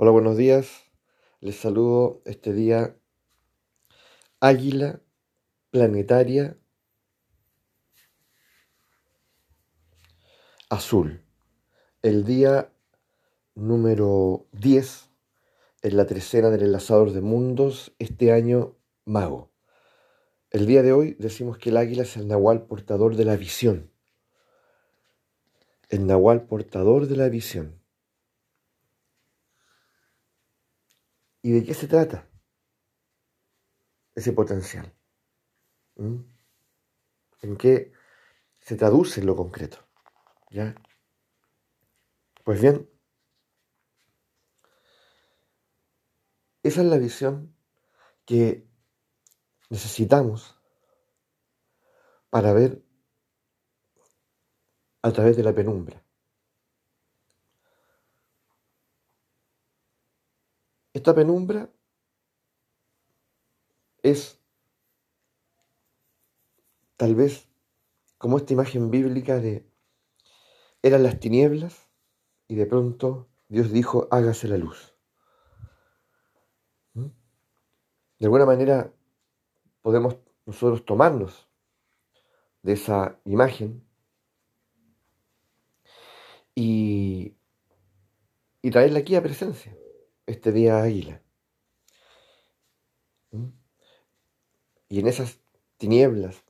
Hola, buenos días. Les saludo este día Águila Planetaria Azul. El día número 10 en la trecena del enlazador de mundos, este año mago. El día de hoy decimos que el águila es el nahual portador de la visión. El nahual portador de la visión. ¿Y de qué se trata ese potencial? ¿En qué se traduce en lo concreto? ¿Ya? Pues bien, esa es la visión que necesitamos para ver a través de la penumbra. Esta penumbra es tal vez como esta imagen bíblica de eran las tinieblas y de pronto Dios dijo hágase la luz. ¿Mm? De alguna manera podemos nosotros tomarnos de esa imagen y, y traerla aquí a presencia este día águila. ¿Mm? Y en esas tinieblas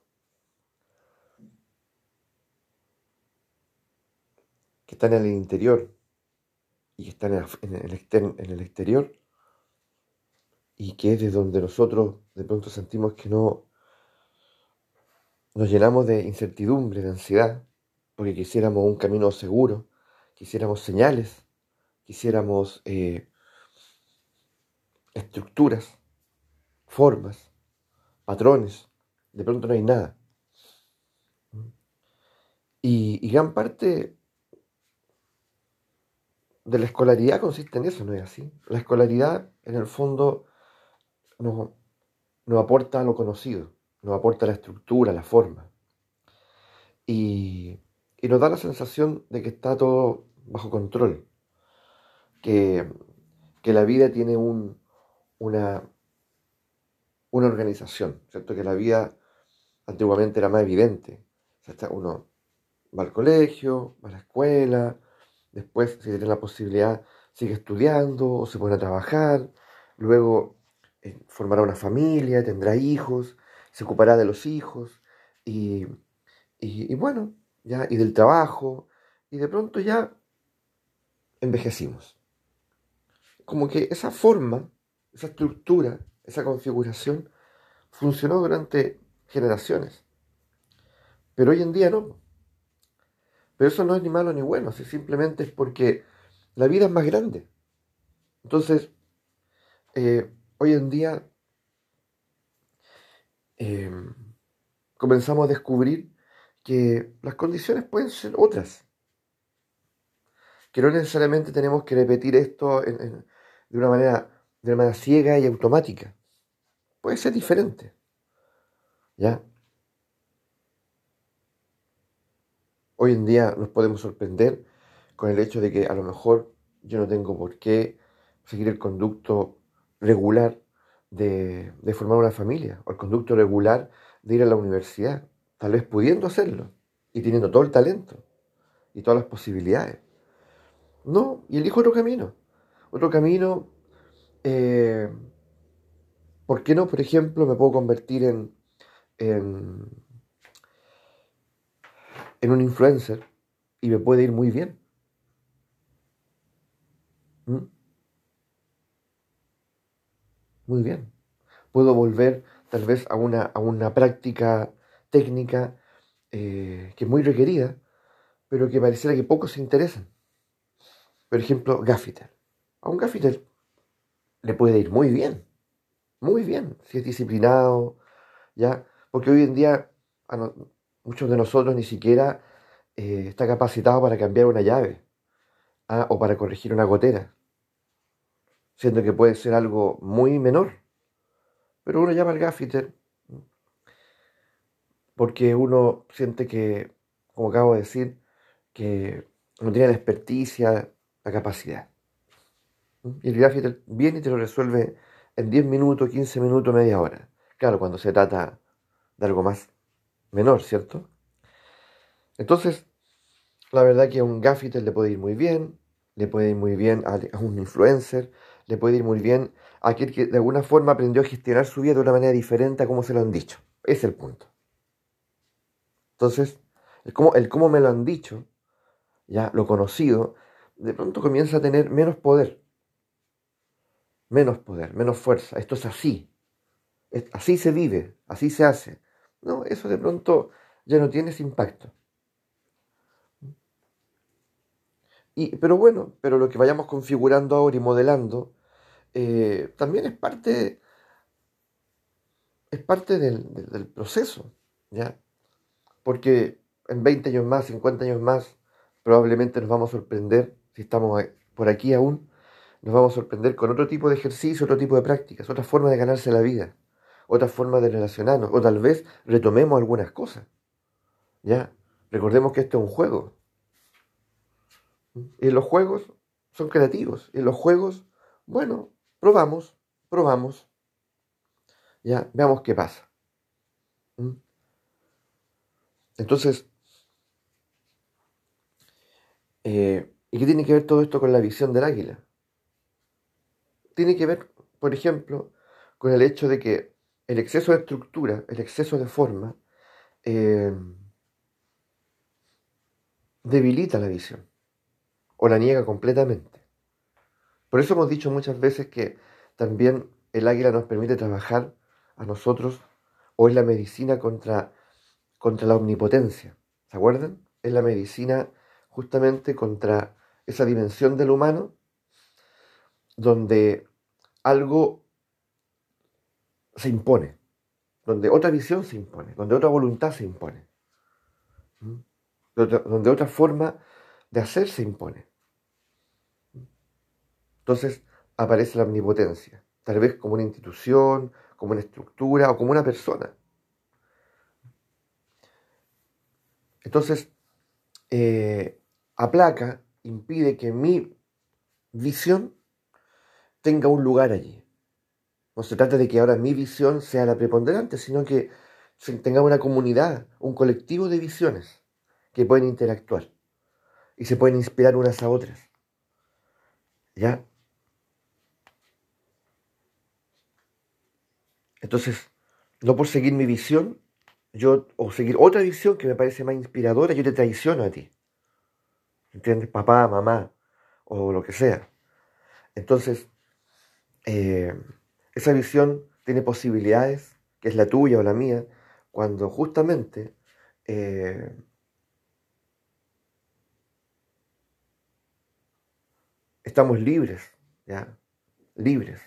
que están en el interior y que están en el, en el exterior y que es de donde nosotros de pronto sentimos que no nos llenamos de incertidumbre, de ansiedad, porque quisiéramos un camino seguro, quisiéramos señales, quisiéramos eh, estructuras, formas, patrones. De pronto no hay nada. Y, gran parte de la escolaridad consiste en eso, ¿no es así? La escolaridad, en el fondo, nos, aporta lo conocido, nos aporta la estructura, la forma. Y, y nos da la sensación de que está todo bajo control, que, que la vida tiene un, una, una organización, ¿cierto? Que la vida antiguamente era más evidente. Uno va al colegio, va a la escuela, después, si tiene la posibilidad, sigue estudiando o se pone a trabajar, luego eh, formará una familia, tendrá hijos, se ocupará de los hijos y, y, y bueno, ya, y del trabajo, y de pronto ya envejecimos. Como que esa forma esa estructura, esa configuración, funcionó durante generaciones. Pero hoy en día no. Pero eso no es ni malo ni bueno, simplemente es porque la vida es más grande. Entonces, eh, hoy en día eh, comenzamos a descubrir que las condiciones pueden ser otras. Que no necesariamente tenemos que repetir esto de una manera de manera ciega y automática. Puede ser diferente. ¿Ya? Hoy en día nos podemos sorprender con el hecho de que a lo mejor yo no tengo por qué seguir el conducto regular de, formar una familia o el conducto regular de ir a la universidad, tal vez pudiendo hacerlo y teniendo todo el talento y todas las posibilidades. No, y elijo otro camino, otro camino eh, ¿Por qué no, por ejemplo, me puedo convertir en, en, un influencer y me puede ir muy bien? ¿Mm? Muy bien. Puedo volver tal vez a una, a una práctica técnica eh, que es muy requerida, pero que pareciera que pocos se interesan. Por ejemplo, gaffiter. A un gaffiter le puede ir muy bien, muy bien, si es disciplinado, ¿ya? Porque hoy en día muchos de nosotros ni siquiera eh, está capacitado para cambiar una llave ¿ah? o para corregir una gotera, siendo que puede ser algo muy menor. Pero uno llama al gaffiter porque uno siente que, como acabo de decir, que no tiene la experticia, la capacidad. Y el gaffiter viene y te lo resuelve en 10 minutos, 15 minutos, media hora. Claro, cuando se trata de algo más menor, ¿cierto? Entonces, la verdad que a un gaffiter le puede ir muy bien, le puede ir muy bien a, un influencer, le puede ir muy bien a aquel que de alguna forma aprendió a gestionar su vida de una manera diferente a como se lo han dicho. Es el punto. Entonces, el cómo, el cómo me lo han dicho, ya lo conocido, de pronto comienza a tener menos poder. Menos poder, menos fuerza. Esto es así. así se vive, así se hace. No, eso de pronto ya no tiene ese impacto. pero bueno, pero lo que vayamos configurando ahora y modelando eh, también es parte, es parte del, proceso, ¿ya? Porque en 20 años más, 50 años más, probablemente nos vamos a sorprender, si estamos por aquí aún, nos vamos a sorprender con otro tipo de ejercicio, otro tipo de prácticas, otra forma de ganarse la vida, otra forma de relacionarnos, o tal vez retomemos algunas cosas, ¿ya? Recordemos que esto es un juego, y los juegos son creativos. Y los juegos, bueno, probamos, probamos. Ya, veamos qué pasa. ¿Mm? Entonces, eh, ¿y qué tiene que ver todo esto con la visión del águila? Tiene que ver, por ejemplo, con el hecho de que el exceso de estructura, el exceso de forma, eh, debilita la visión o la niega completamente. Por eso hemos dicho muchas veces que también el águila nos permite trabajar a nosotros, o es la medicina contra, contra la omnipotencia. ¿Se acuerdan? Es la medicina justamente contra esa dimensión del humano donde algo se impone, donde otra visión se impone, donde otra voluntad se impone, donde otra forma de hacer se impone. Entonces aparece la omnipotencia, tal vez como una institución, como una estructura o como una persona. Entonces, eh, aplaca, impide que mi visión tenga un lugar allí. No se trata de que ahora mi visión sea la preponderante, sino que tengamos una comunidad, un colectivo de visiones que pueden interactuar y se pueden inspirar unas a otras. ¿Ya? Entonces, no por seguir mi visión, yo, o seguir otra visión que me parece más inspiradora, yo te traiciono a ti. ¿Entiendes? Papá, mamá, o lo que sea. Entonces, eh, esa visión tiene posibilidades, que es la tuya o la mía, cuando justamente eh, estamos libres, ¿ya? Libres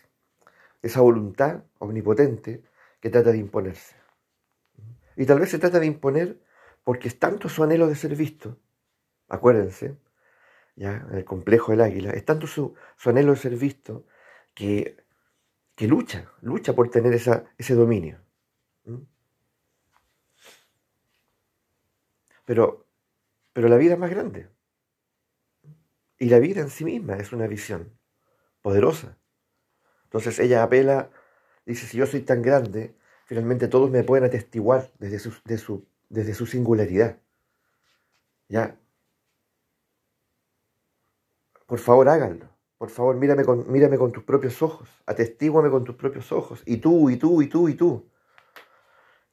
esa voluntad omnipotente que trata de imponerse. Y tal vez se trata de imponer porque es tanto su anhelo de ser visto, acuérdense, ya en el complejo del águila, es tanto su, anhelo de ser visto que, que lucha, lucha por tener esa, ese dominio. Pero, pero la vida es más grande. Y la vida en sí misma es una visión poderosa. Entonces ella apela, dice, si yo soy tan grande, finalmente todos me pueden atestiguar desde su, su, desde su singularidad. ¿Ya? Por favor, háganlo. Por favor, mírame con, mírame con tus propios ojos. Atestíguame con tus propios ojos. Y tú, y tú, y tú, y tú.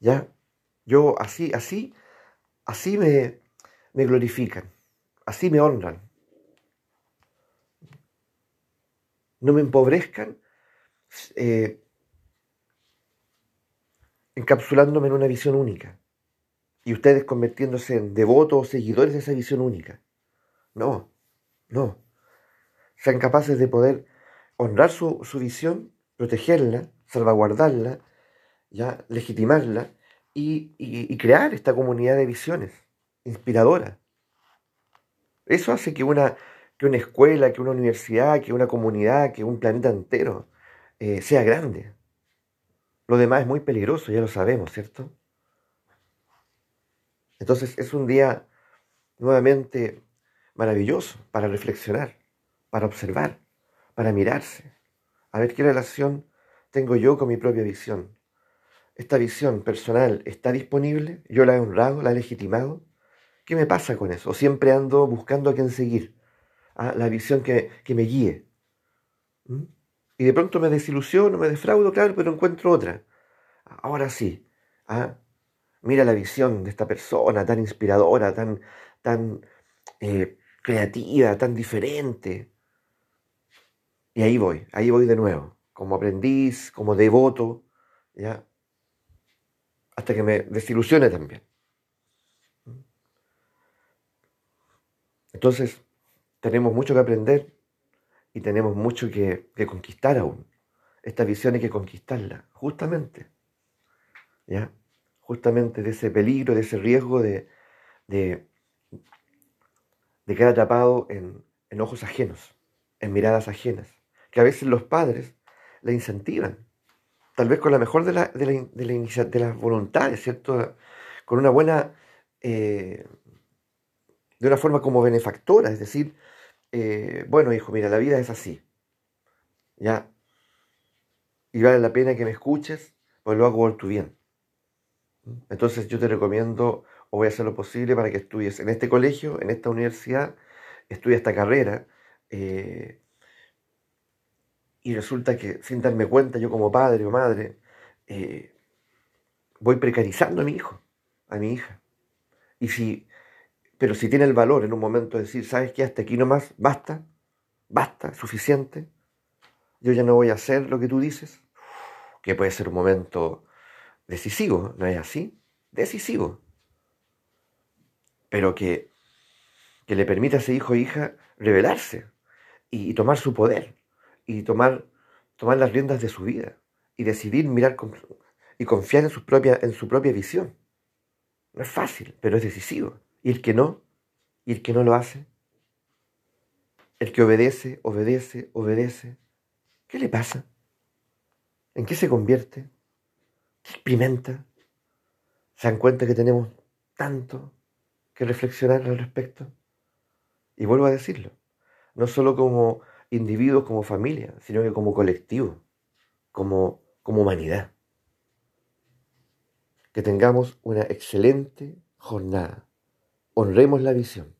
¿Ya? Yo así, así, así me, me glorifican. Así me honran. No me empobrezcan eh, encapsulándome en una visión única y ustedes convirtiéndose en devotos o seguidores de esa visión única. No, no. Sean capaces de poder honrar su, visión, protegerla, salvaguardarla, ya legitimarla y, y, crear esta comunidad de visiones inspiradora. Eso hace que una, que una escuela, que una universidad, que una comunidad, que un planeta entero eh, sea grande. Lo demás es muy peligroso, ya lo sabemos, ¿cierto? Entonces es un día nuevamente maravilloso para reflexionar, para observar, para mirarse, a ver qué relación tengo yo con mi propia visión. Esta visión personal está disponible, yo la he honrado, la he legitimado. ¿Qué me pasa con eso? siempre ando buscando a quién seguir, a la visión que, me guíe. ¿Mm? Y de pronto me desilusiono, me defraudo, claro, pero encuentro otra. Ahora sí, ¿ah? mira la visión de esta persona tan inspiradora, tan, tan eh, creativa, tan diferente. Y ahí voy, ahí voy de nuevo, como aprendiz, como devoto, ¿ya? Hasta que me desilusione también. Entonces, tenemos mucho que aprender y tenemos mucho que, conquistar aún. Esta visión hay que conquistarla, justamente. ¿Ya? Justamente de ese peligro, de ese riesgo de, de, quedar atrapado en, en ojos ajenos, en miradas ajenas que a veces los padres la incentivan, tal vez con la mejor de, la, de, la, de, las voluntades, ¿cierto? Con una buena, eh, de una forma como benefactora, es decir, eh, bueno, hijo, mira, la vida es así, ¿ya? Y vale la pena que me escuches, pues lo hago por tu bien. Entonces yo te recomiendo, o voy a hacer lo posible para que estudies en este colegio, en esta universidad, estudia esta carrera, eh, y resulta que sin darme cuenta yo como padre o madre eh, voy precarizando a mi hijo, a mi hija. Y si, pero si tiene el valor en un momento de decir, ¿sabes qué? Hasta aquí nomás, basta, basta, suficiente, yo ya no voy a hacer lo que tú dices, que puede ser un momento decisivo, ¿no es así? Decisivo. Pero que, que le permita a ese hijo o hija rebelarse y tomar su poder y tomar, tomar las riendas de su vida y decidir mirar y confiar en su, propia, en su propia visión. No es fácil, pero es decisivo. Y el que no, y el que no lo hace, el que obedece, obedece, obedece, ¿qué le pasa? ¿En qué se convierte? ¿Qué experimenta? ¿Se dan cuenta que tenemos tanto que reflexionar al respecto? Y vuelvo a decirlo, no solo como individuos como familia, sino que como colectivo, como, como humanidad. Que tengamos una excelente jornada. Honremos la visión.